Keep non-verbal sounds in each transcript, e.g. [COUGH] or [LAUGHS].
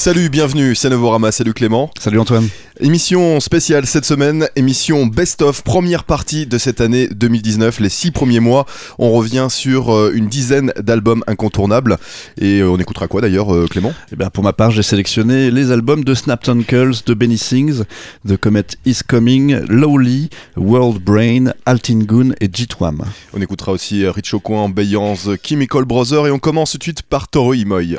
Salut, bienvenue, c'est Novorama, salut Clément. Salut Antoine. Émission spéciale cette semaine, émission best-of, première partie de cette année 2019, les six premiers mois. On revient sur euh, une dizaine d'albums incontournables. Et euh, on écoutera quoi d'ailleurs, euh, Clément? Eh bien, pour ma part, j'ai sélectionné les albums de Snaptonkles, de Benny Sings, de Comet Is Coming, Lowly, World Brain, Altingun et Jitwam. On écoutera aussi Rich Coin, Bayans, Chemical Brother et on commence tout de suite par Toro Imoy.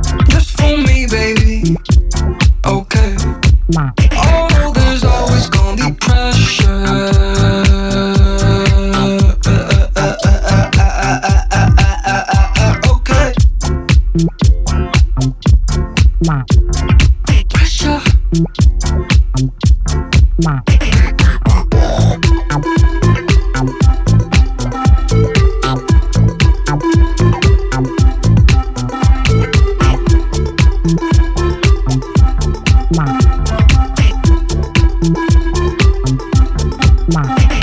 Oh, there's always gonna be pressure. Okay. Mark.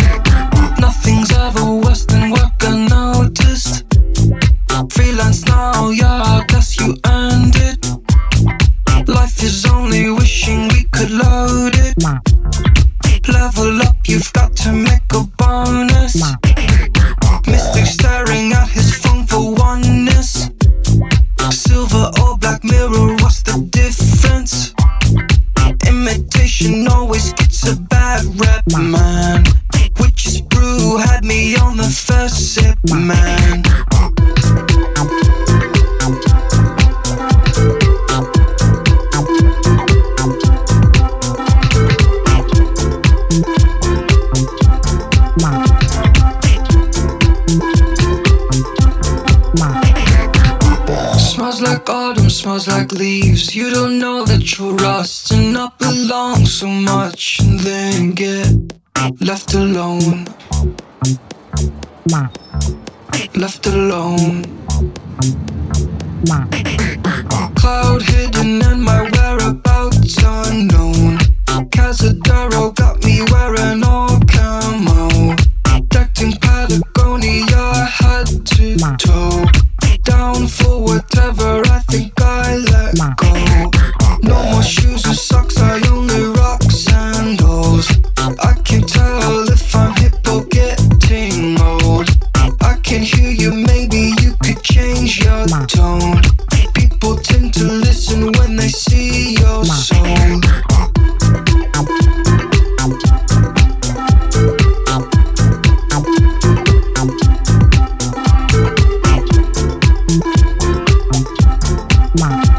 One.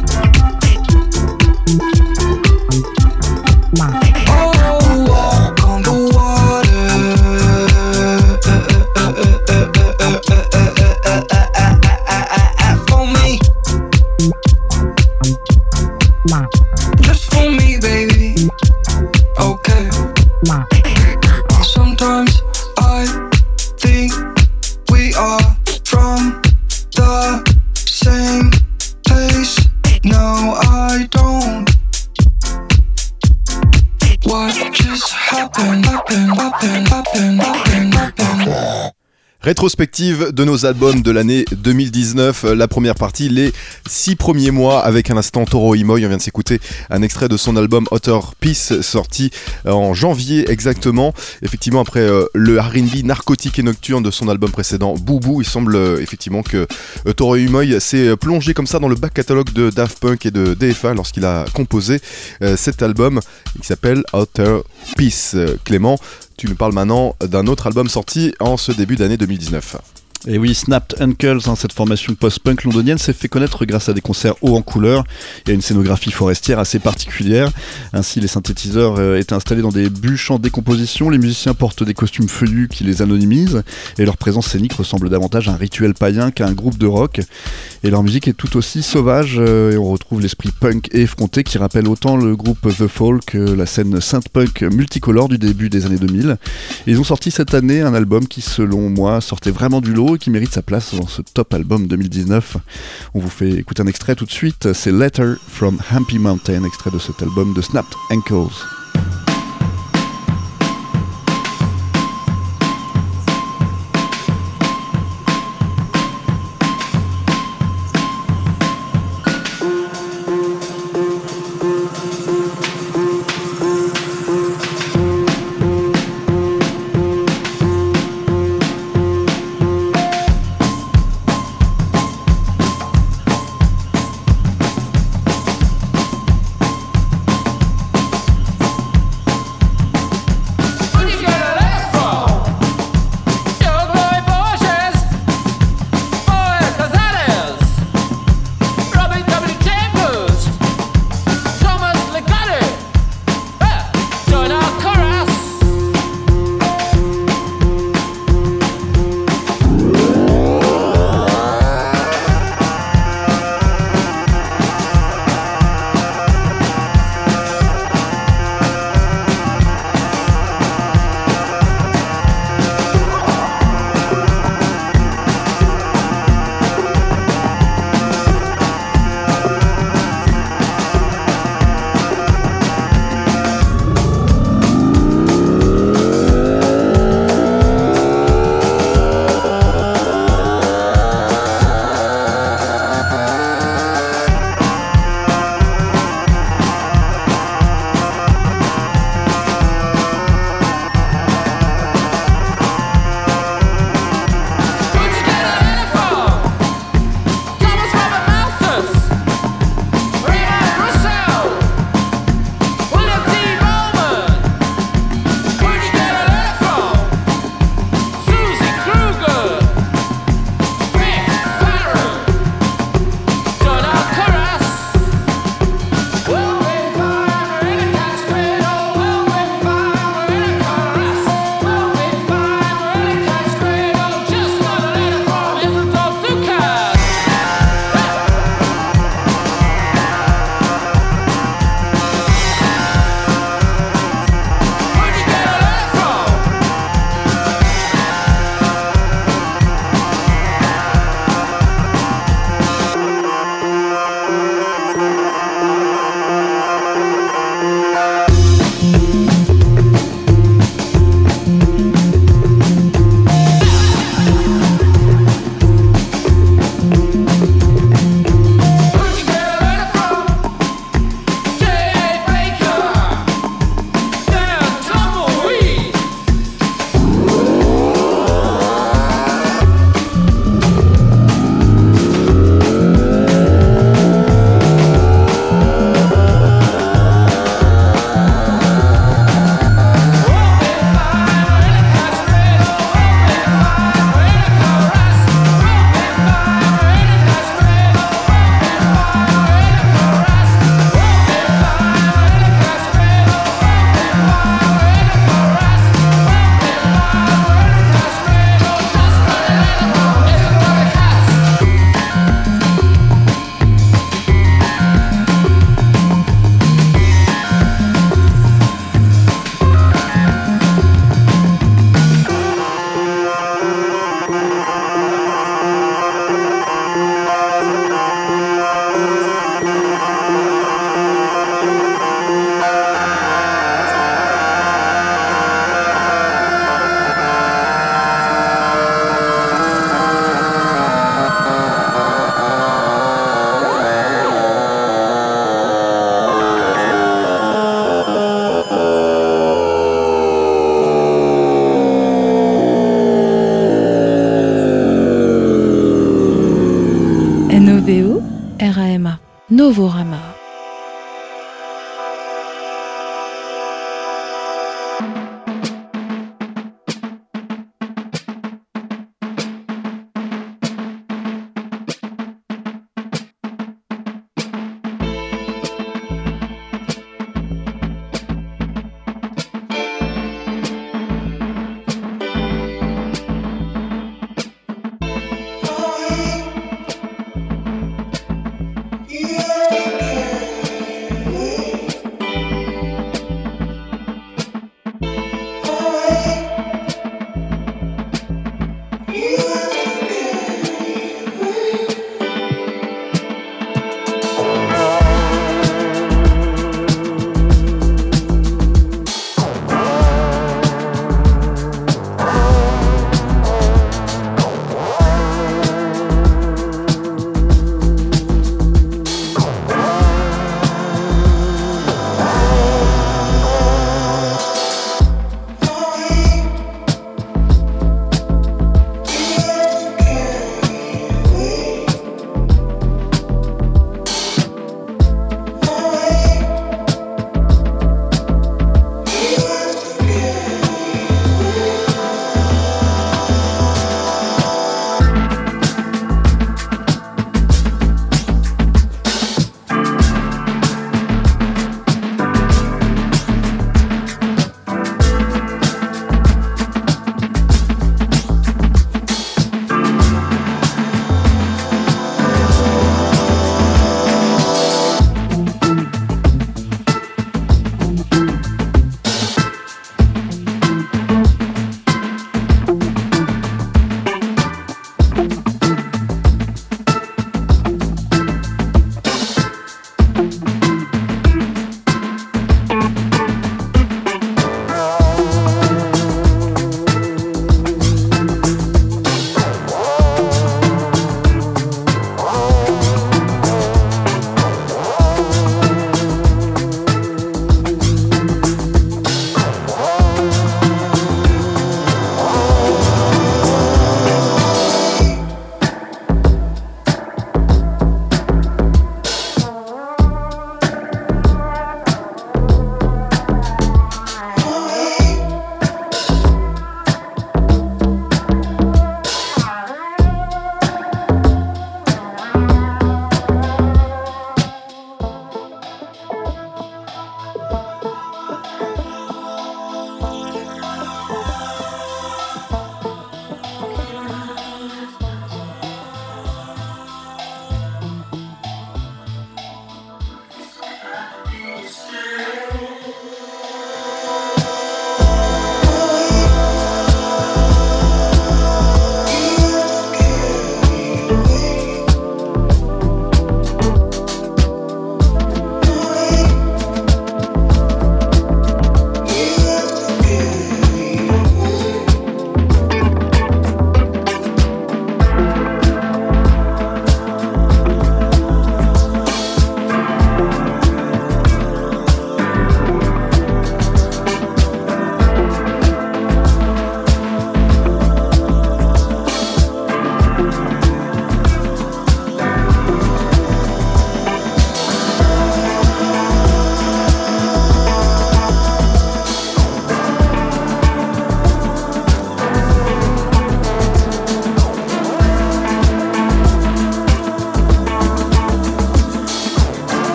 Rétrospective de nos albums de l'année 2019. La première partie, les six premiers mois avec un instant Toro Imoy. On vient de s'écouter un extrait de son album Outer Peace sorti en janvier exactement. Effectivement, après euh, le R&B narcotique et nocturne de son album précédent Boubou, il semble euh, effectivement que euh, Toro Imoy s'est plongé comme ça dans le back catalogue de Daft Punk et de DFA lorsqu'il a composé cet album qui s'appelle Outer Peace. Clément, tu nous parles maintenant d'un autre album sorti en ce début d'année 2019. Et oui, Snapped Uncles, hein, cette formation post-punk londonienne, s'est fait connaître grâce à des concerts hauts en couleur et à une scénographie forestière assez particulière. Ainsi, les synthétiseurs euh, étaient installés dans des bûches en décomposition, les musiciens portent des costumes feuillus qui les anonymisent, et leur présence scénique ressemble davantage à un rituel païen qu'à un groupe de rock. Et leur musique est tout aussi sauvage, euh, et on retrouve l'esprit punk et effronté qui rappelle autant le groupe The Fall que la scène synth-punk multicolore du début des années 2000. Et ils ont sorti cette année un album qui, selon moi, sortait vraiment du lot qui mérite sa place dans ce top album 2019. On vous fait écouter un extrait tout de suite, c'est Letter from Happy Mountain, extrait de cet album de Snapped Ankles.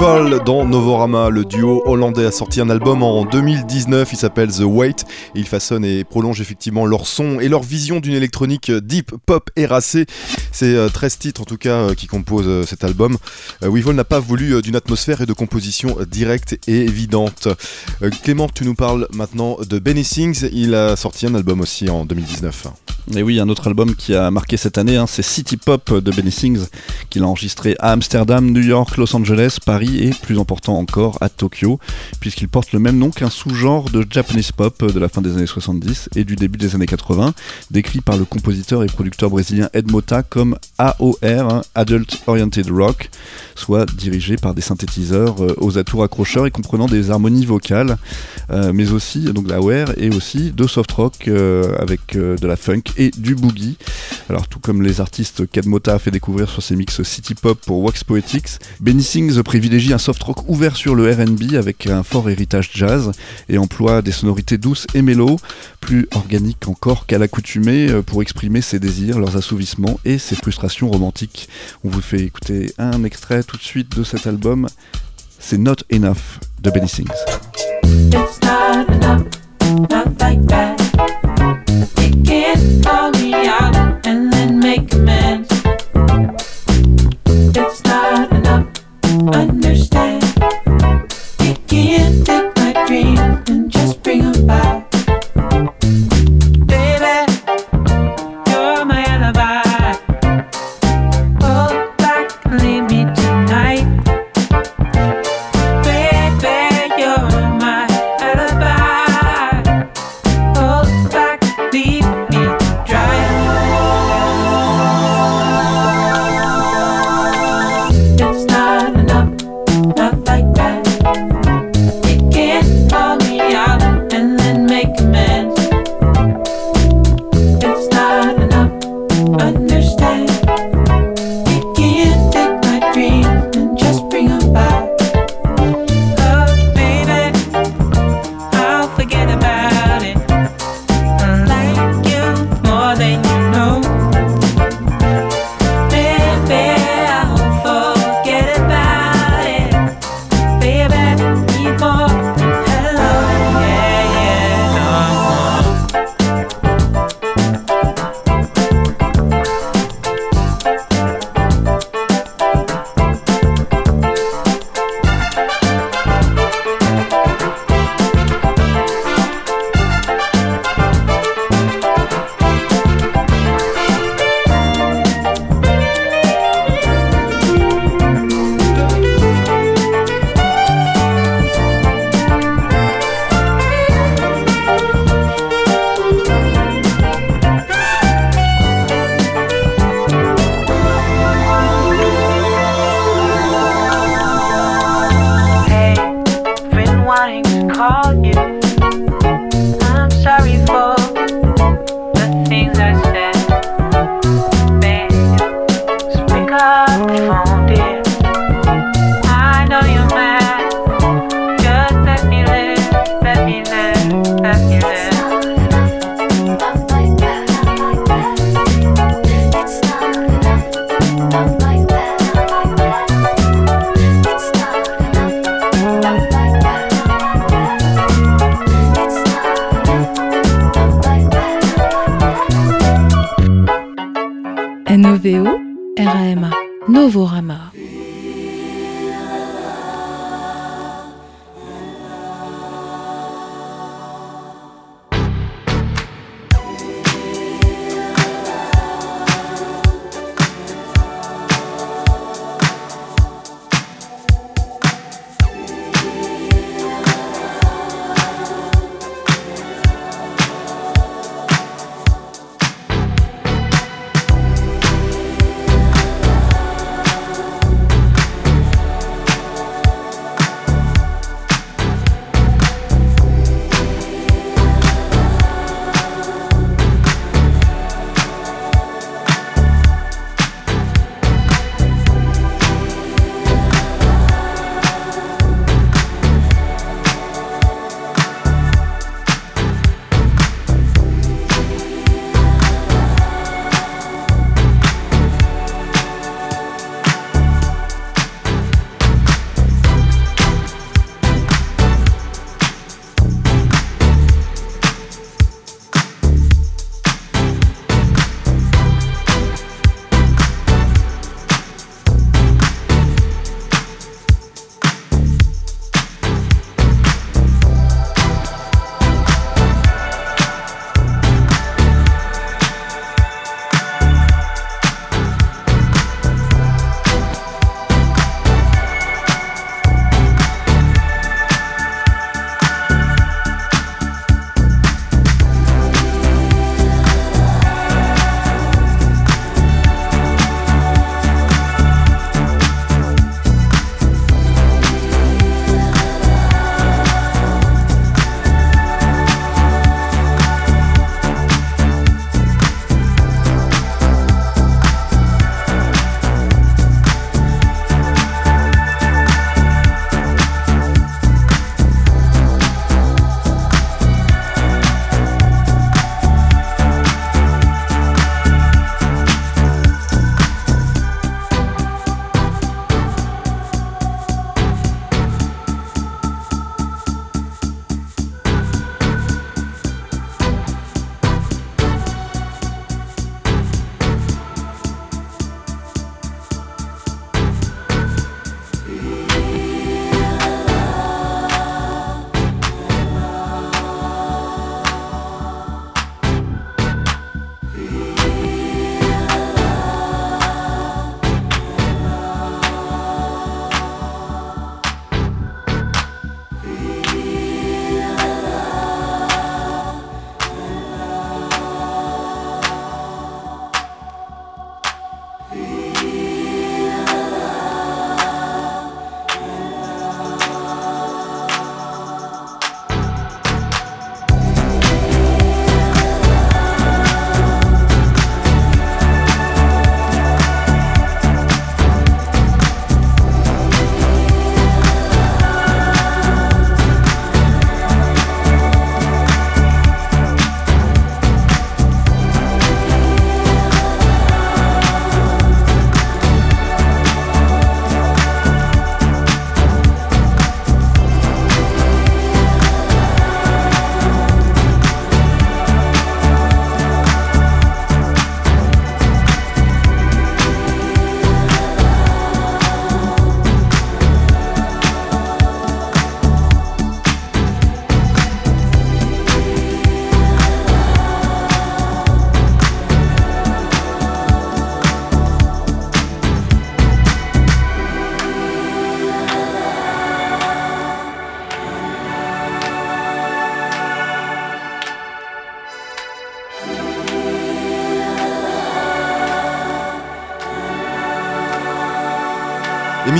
Dans Novorama, le duo hollandais a sorti un album en 2019, il s'appelle The Wait, et il façonne et prolonge effectivement leur son et leur vision d'une électronique deep pop éracée. C'est 13 euh, titres en tout cas euh, qui composent euh, cet album. Weevil n'a pas voulu d'une atmosphère et de composition directe et évidente. Clément, tu nous parles maintenant de Benny Sings, il a sorti un album aussi en 2019. Et oui, un autre album qui a marqué cette année, hein, c'est City Pop de Benny Sings, qu'il a enregistré à Amsterdam, New York, Los Angeles, Paris et plus important encore à Tokyo, puisqu'il porte le même nom qu'un sous-genre de Japanese pop de la fin des années 70 et du début des années 80, décrit par le compositeur et producteur brésilien Ed Mota comme AOR, hein, Adult Oriented Rock, soit dirigé par des synthétiseurs euh, aux atours accrocheurs et comprenant des harmonies vocales, euh, mais aussi donc la AOR et aussi de soft rock euh, avec de la funk et du boogie. Alors tout comme les artistes qu'Ed Mota a fait découvrir sur ses mix city pop pour Wax Poetics, Benny Sings privilégie un soft rock ouvert sur le RB avec un fort héritage jazz et emploie des sonorités douces et mélo, plus organiques encore qu'à l'accoutumée euh, pour exprimer ses désirs, leurs assouvissements et ses frustrations romantiques. On vous fait écouter un extrait tout de suite de cet album, c'est Not Enough de Benny Sings. Understand. You can't take my dreams and just bring them back.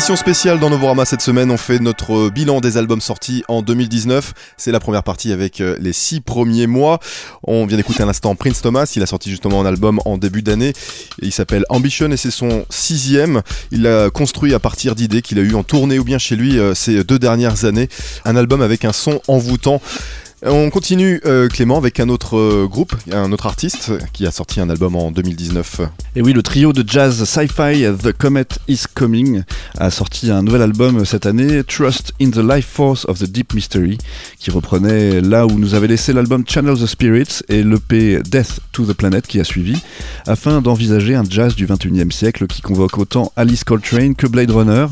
Émission spéciale dans Novorama cette semaine, on fait notre bilan des albums sortis en 2019. C'est la première partie avec euh, les six premiers mois. On vient d'écouter un instant Prince Thomas, il a sorti justement un album en début d'année. Il s'appelle Ambition et c'est son sixième. Il l'a construit à partir d'idées qu'il a eues en tournée ou bien chez lui euh, ces deux dernières années. Un album avec un son envoûtant. On continue euh, Clément avec un autre euh, groupe, un autre artiste qui a sorti un album en 2019. Et oui, le trio de jazz sci-fi The Comet Is Coming a sorti un nouvel album cette année, Trust in the Life Force of the Deep Mystery, qui reprenait là où nous avait laissé l'album Channel the Spirits et l'EP Death to the Planet qui a suivi, afin d'envisager un jazz du 21e siècle qui convoque autant Alice Coltrane que Blade Runner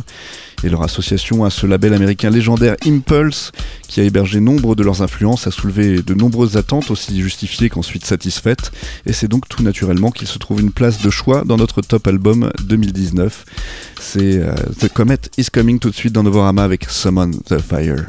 et leur association à ce label américain légendaire Impulse, qui a hébergé nombre de leurs influences, a soulevé de nombreuses attentes, aussi justifiées qu'ensuite satisfaites, et c'est donc tout naturellement qu'il se trouve une place de choix dans notre top album 2019. C'est euh, The Comet is Coming tout de suite dans Novorama avec Summon the Fire.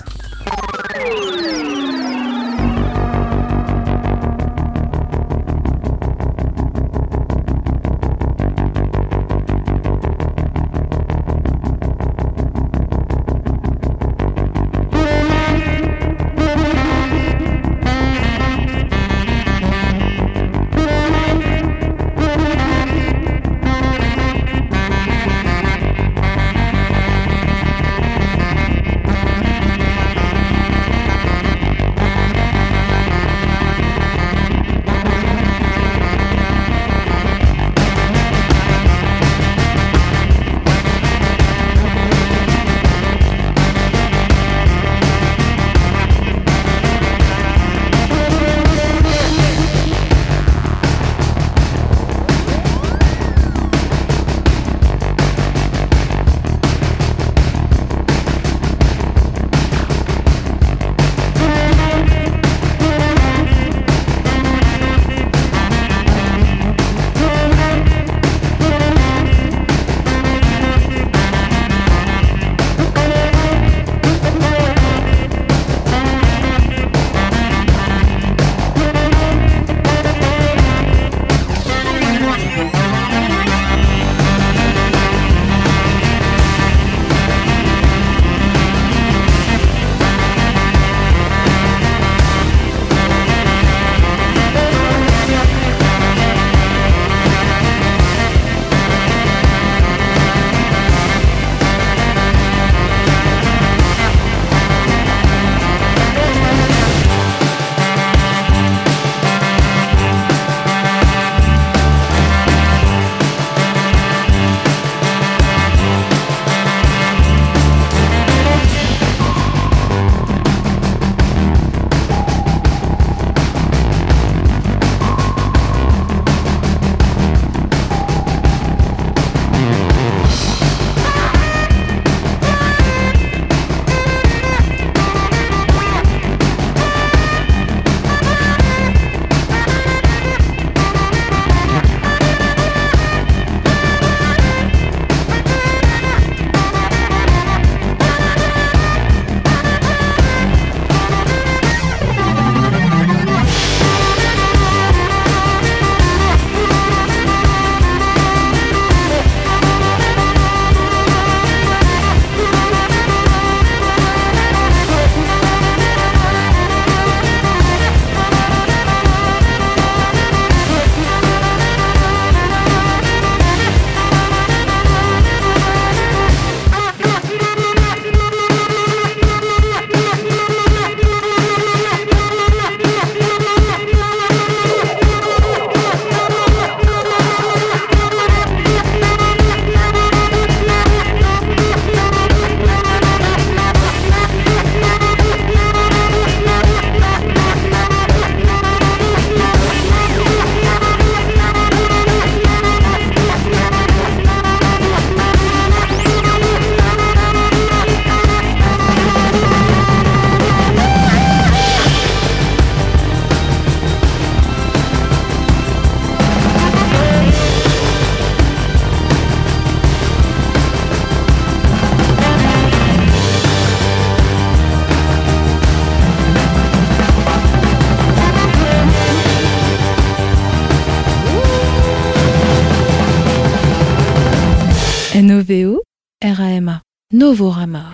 Novorama.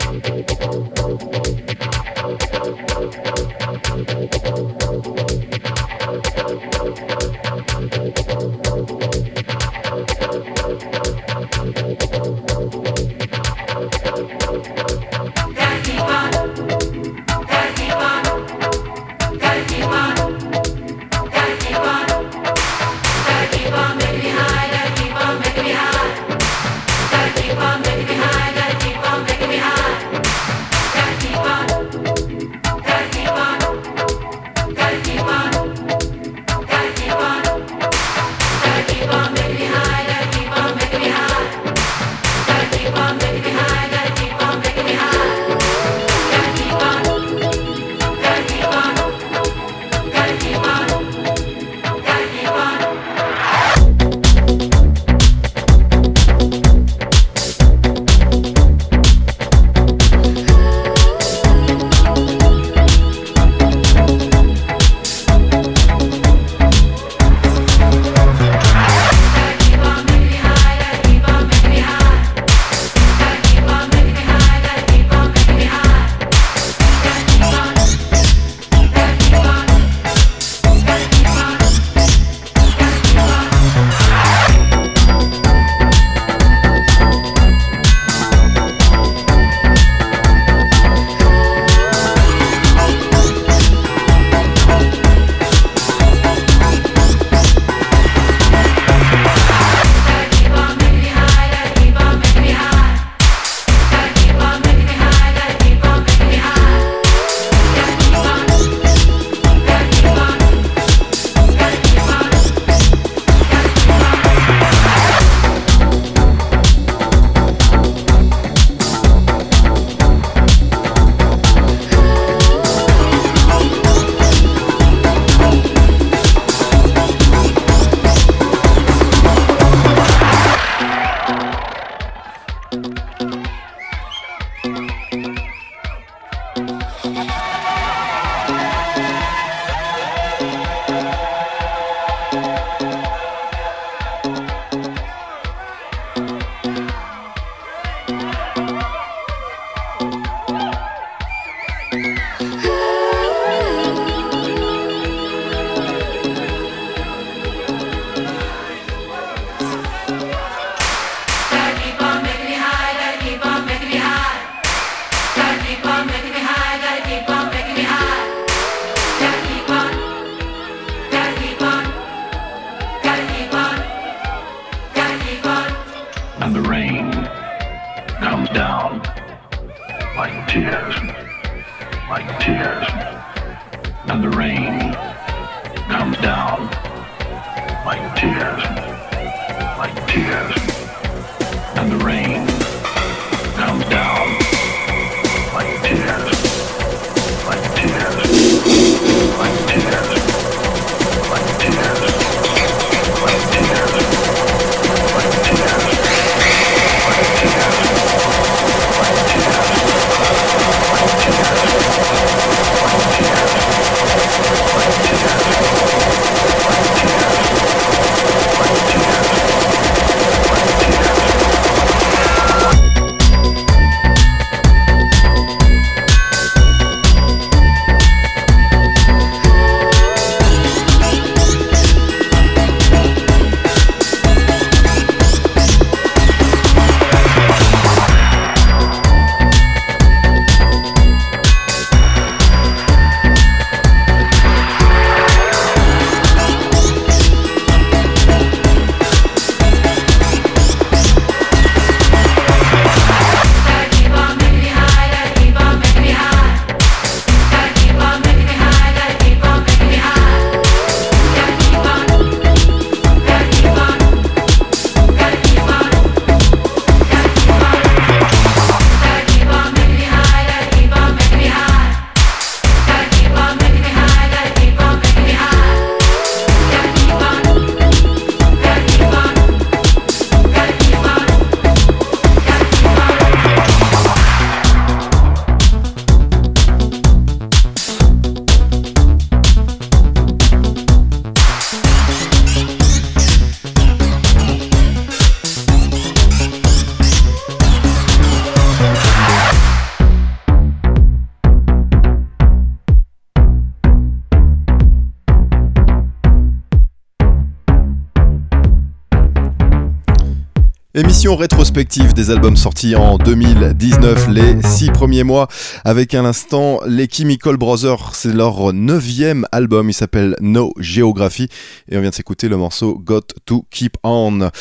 Rétrospective des albums sortis en 2019, les six premiers mois, avec à l'instant les Chemical Brothers. C'est leur neuvième album, il s'appelle No Geography, et on vient de s'écouter le morceau Got to Keep On.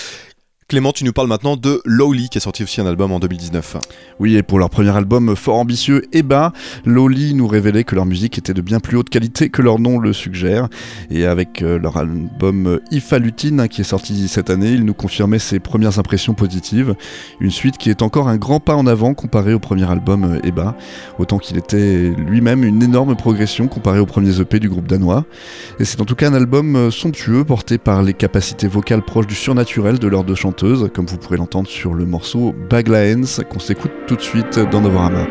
Clément, tu nous parles maintenant de Lowly qui a sorti aussi un album en 2019. Oui, et pour leur premier album fort ambitieux et bas, Lowly nous révélait que leur musique était de bien plus haute qualité que leur nom le suggère. Et avec euh, leur album Ifalutine hein, qui est sorti cette année, ils nous confirmaient ses premières impressions positives. Une suite qui est encore un grand pas en avant comparé au premier album Eba, autant qu'il était lui-même une énorme progression comparé aux premiers EP du groupe danois. Et c'est en tout cas un album euh, somptueux porté par les capacités vocales proches du surnaturel de leurs deux chanteurs comme vous pourrez l'entendre sur le morceau Baglaens qu'on s'écoute tout de suite dans Novorama.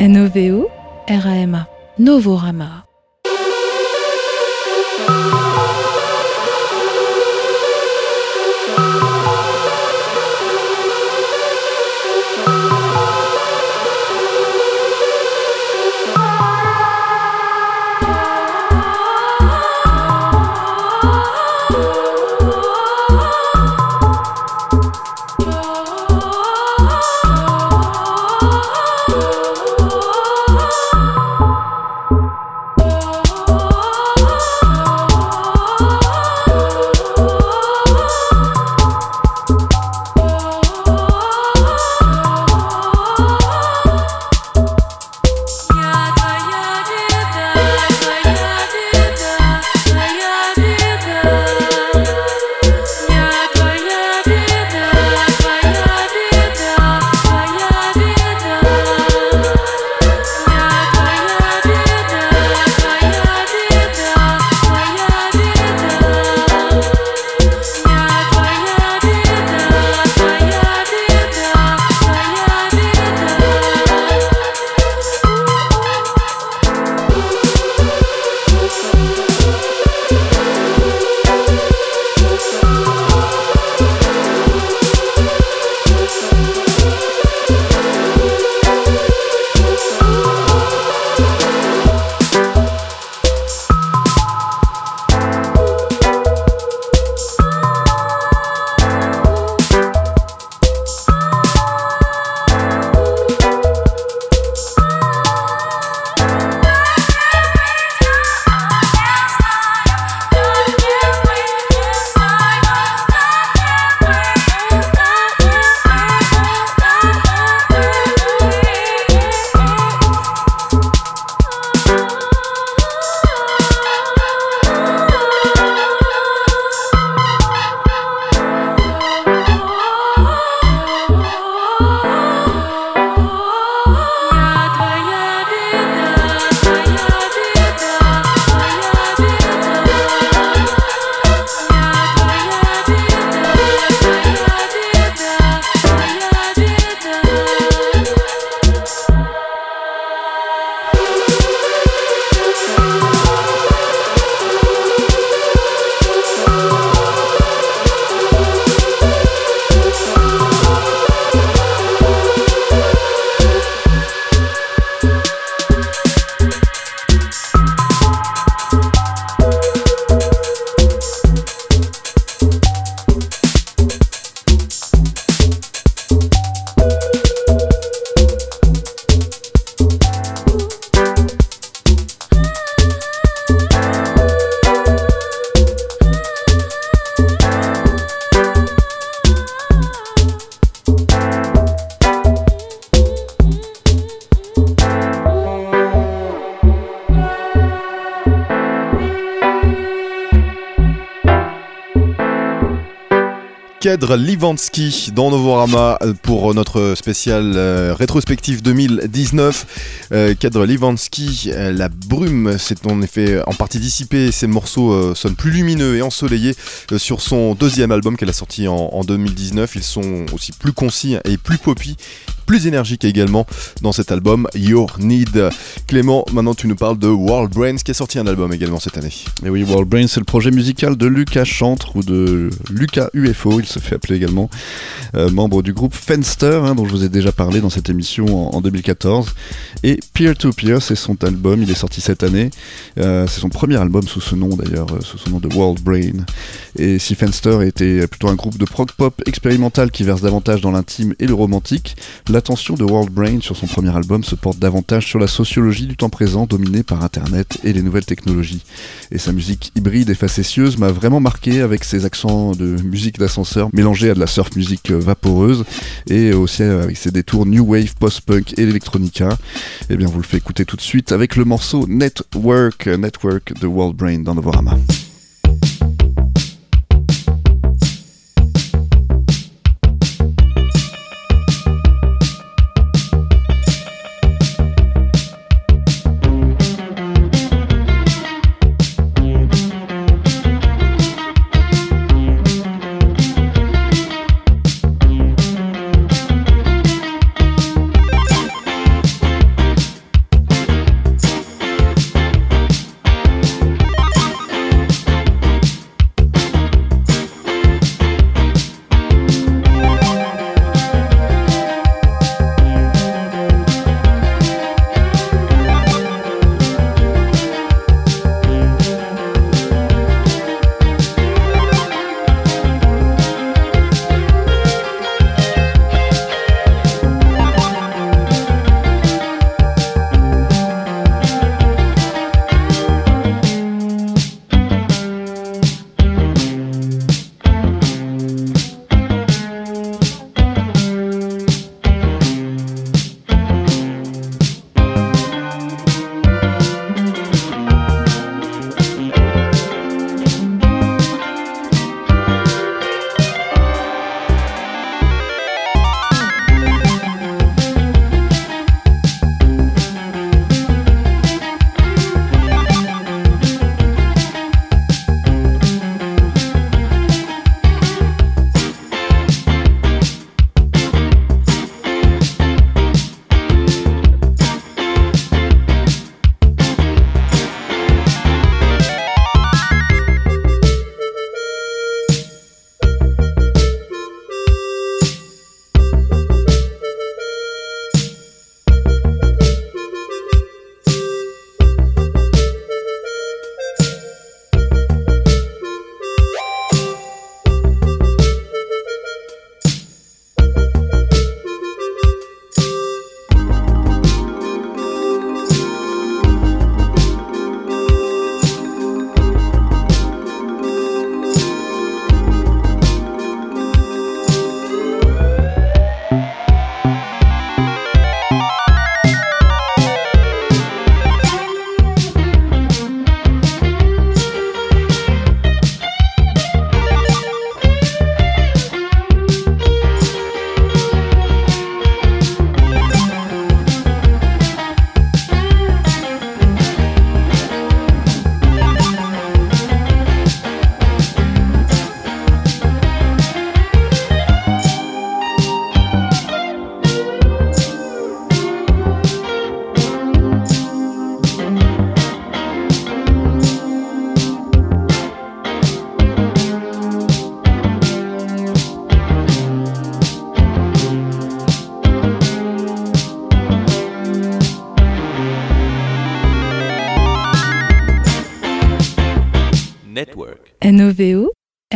NOVO, RAMA, Novorama. Kedr Livansky dans Novorama pour notre spécial euh, rétrospective 2019. Euh, Kedr euh, la brume s'est en effet en partie dissipée, ses morceaux sonnent plus lumineux et ensoleillés sur son deuxième album qu'elle a sorti en, 2019. Ils sont aussi plus concis et plus poppy plus énergique également dans cet album Your Need. Clément, maintenant tu nous parles de World Brains qui a sorti un album également cette année. Et oui, World Brains c'est le projet musical de Lucas Chantre ou de Lucas UFO, il se fait appeler également, euh, membre du groupe Fenster hein, dont je vous ai déjà parlé dans cette émission en, 2014. Et Peer to Peer, c'est son album, il est sorti cette année. Euh, c'est son premier album sous ce nom d'ailleurs, euh, sous son nom de World Brain. Et si Fenster était plutôt un groupe de prog pop expérimental qui verse davantage dans l'intime et le romantique, l'attention de World Brain sur son premier album se porte davantage sur la sociologie du temps présent dominée par Internet et les nouvelles technologies. Et sa musique hybride et facétieuse m'a vraiment marqué avec ses accents de musique d'ascenseur mélangés à de la surf musique vaporeuse et aussi avec ses détours new wave, post-punk et electronica. Et eh bien vous le faites écouter tout de suite avec le morceau Network, Network de World Brain dans Novorama.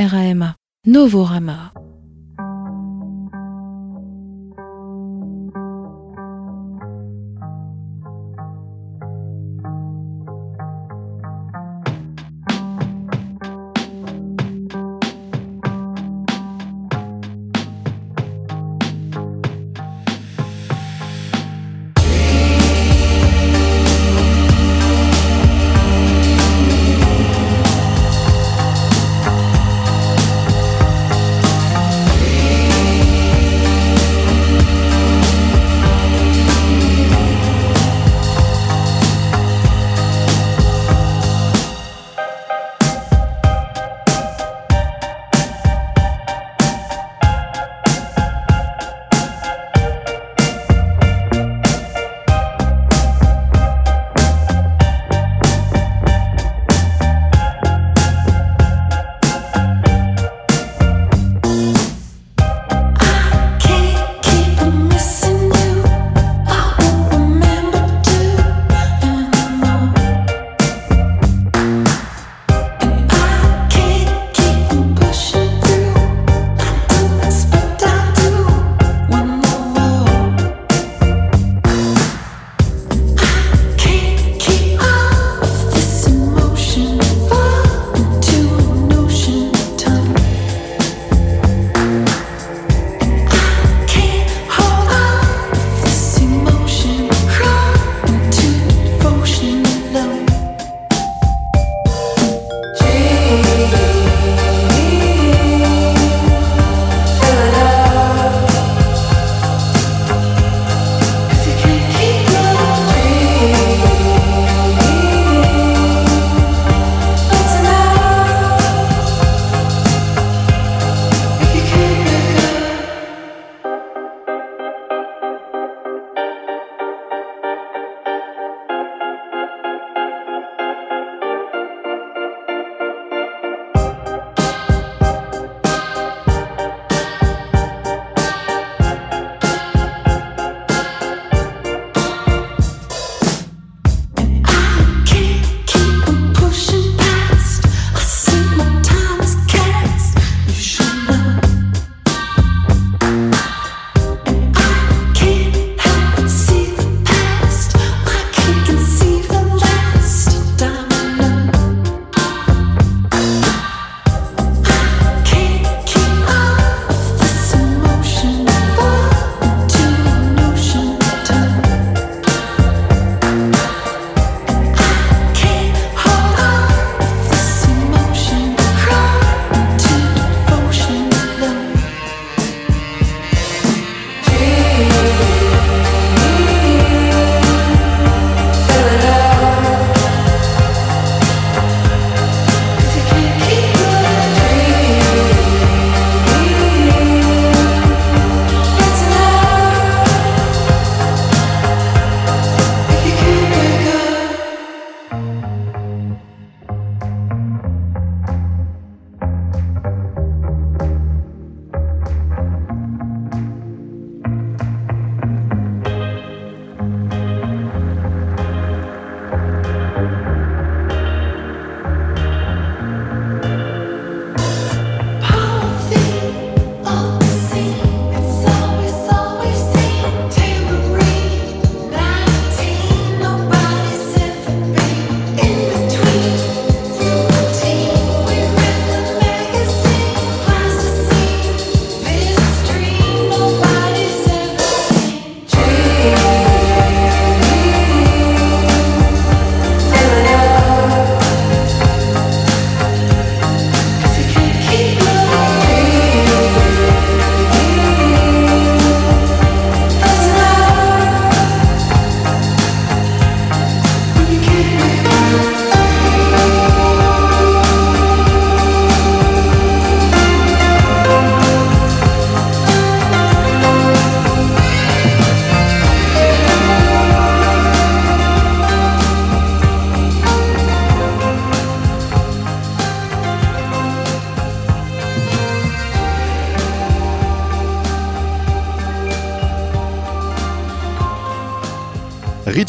RAMA, Novorama.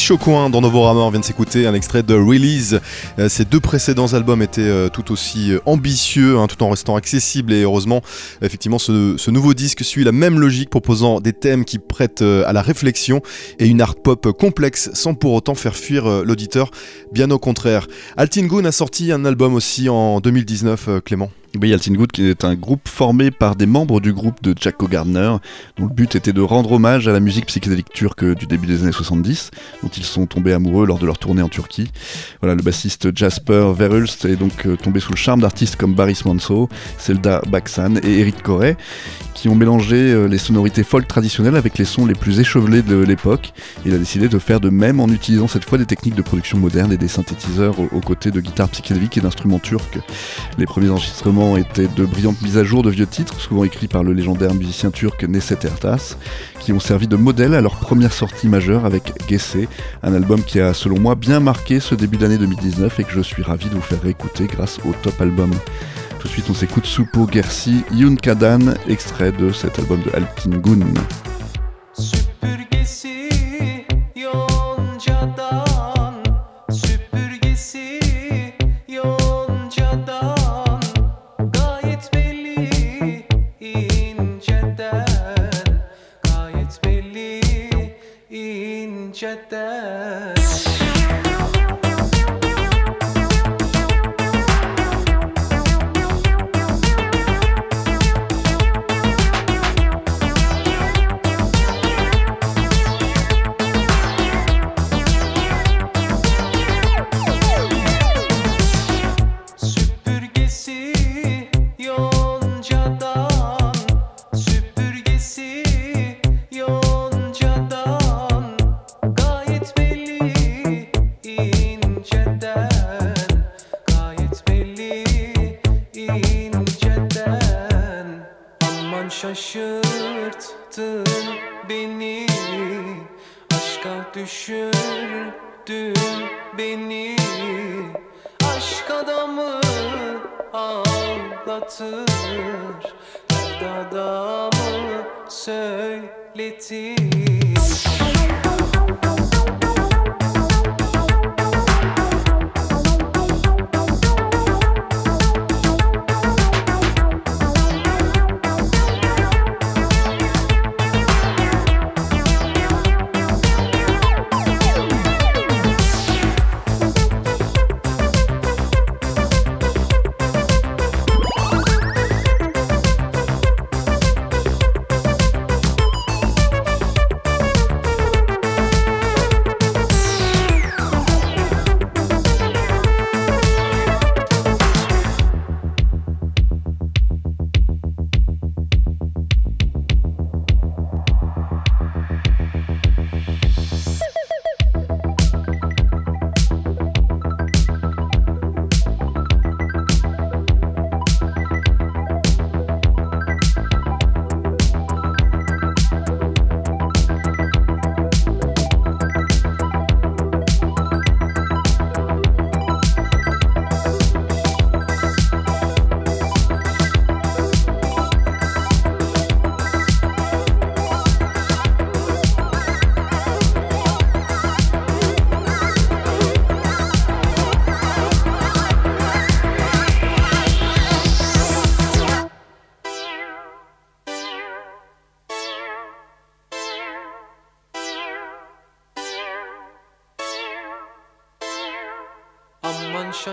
Rich au coin dans Novorama, on vient de s'écouter un extrait de Release. Euh, ces deux précédents albums étaient euh, tout aussi euh, ambitieux, hein, tout en restant accessibles et heureusement, effectivement, ce, nouveau disque suit la même logique, proposant des thèmes qui prêtent à la réflexion et une art pop complexe sans pour autant faire fuir l'auditeur, bien au contraire. Altin a sorti un album aussi en 2019, Clément. Oui, Good qui est un groupe formé par des membres du groupe de Jacko Gardner, dont le but était de rendre hommage à la musique psychédélique turque du début des années 70, dont ils sont tombés amoureux lors de leur tournée en Turquie. Voilà, le bassiste Jasper Verhulst est donc euh, tombé sous le charme d'artistes comme Baris Manso, Selda Baksan et Eric Corey, qui ont mélangé euh, les sonorités folk traditionnelles avec les sons les plus échevelés de l'époque. Il a décidé de faire de même en utilisant cette fois des techniques de production modernes et des synthétiseurs aux, côtés de guitares psychédéliques et d'instruments turcs. Les premiers enregistrements étaient de brillantes mises à jour de vieux titres, souvent écrits par le légendaire musicien turc Neset Ertas, qui ont servi de modèle à leur première sortie majeure avec Gesse, un album qui a selon moi bien marqué ce début d'année 2019 et que je suis ravi de vous faire réécouter grâce au top album. Tout de suite, on s'écoute Supo Gersi Yunkadan, extrait de cet album de Alpin Gun. حتى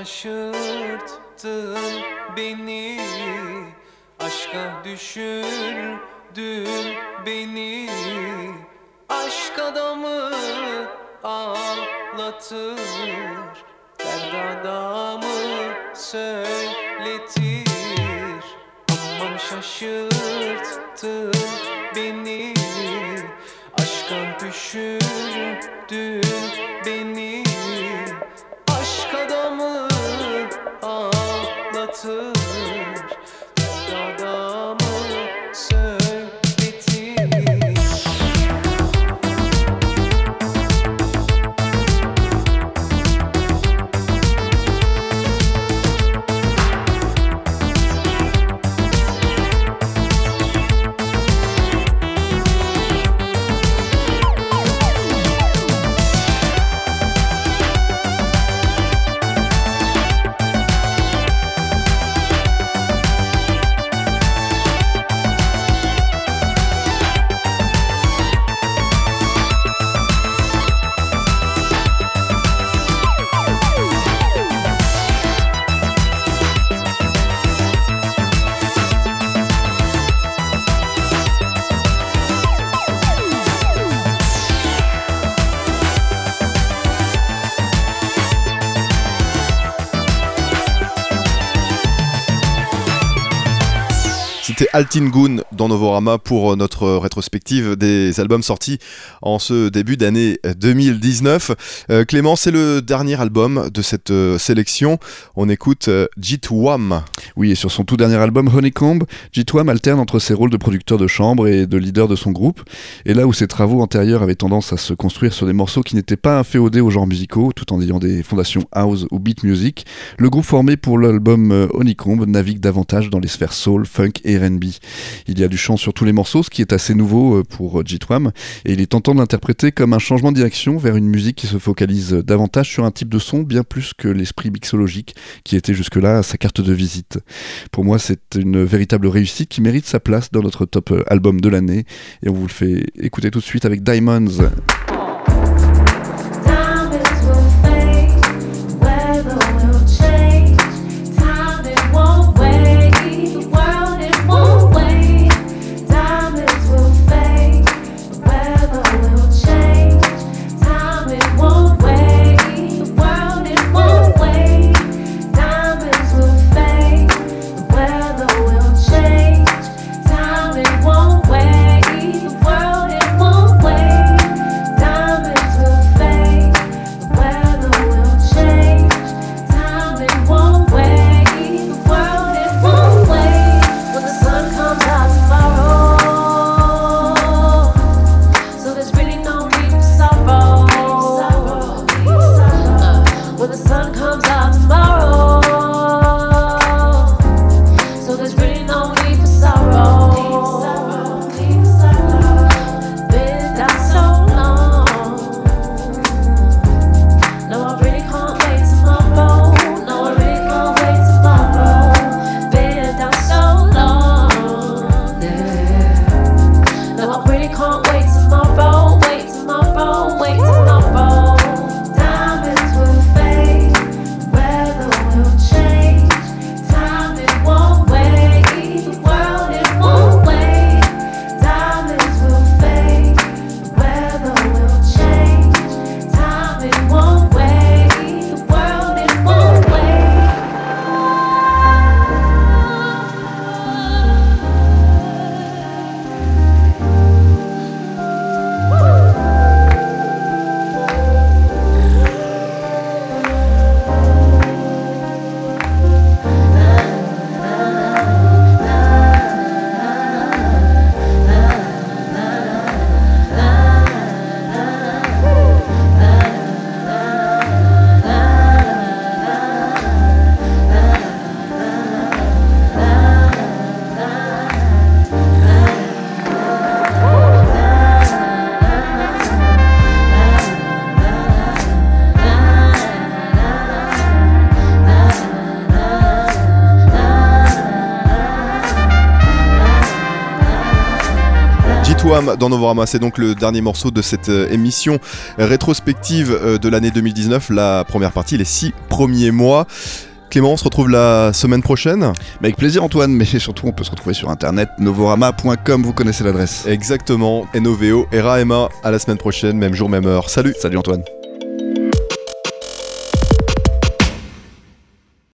şaşırttın beni. Aşka düşürdün beni. Aşk adamı ağlatır Dert adamı söyletir. Aman şaşırttın beni. Aşka düşürdün to C'était Altin Goon dans Novorama pour notre rétrospective des albums sortis en ce début d'année 2019. Euh, Clément, c'est le dernier album de cette euh, sélection. On écoute euh, Jitwam. Oui, et sur son tout dernier album Honeycomb, Jitwam alterne entre ses rôles de producteur de chambre et de leader de son groupe. Et là où ses travaux antérieurs avaient tendance à se construire sur des morceaux qui n'étaient pas inféodés aux genres musicaux, tout en ayant des fondations house ou beat music, le groupe formé pour l'album euh, Honeycomb navigue davantage dans les sphères soul, funk et R&B. Il y a du chant sur tous les morceaux, ce qui est assez nouveau euh, pour Jitwam, et il est tentant de l'interpréter comme un changement de direction vers une musique qui se focalise davantage sur un type de son bien plus que l'esprit mixologique qui était jusque-là sa carte de visite. Pour moi, c'est une véritable réussite qui mérite sa place dans notre top euh, album de l'année, et on vous le fait écouter tout de suite avec. Diamonds Dans Novorama, c'est donc le dernier morceau de cette euh, émission rétrospective euh, de l'année 2019, la première partie, les six premiers mois. Clément, on se retrouve la semaine prochaine. Mais avec plaisir Antoine, mais [LAUGHS] surtout on peut se retrouver sur internet novorama.com, vous connaissez l'adresse. Exactement, NOVO RAMA à la semaine prochaine, même jour, même heure. Salut Salut Antoine.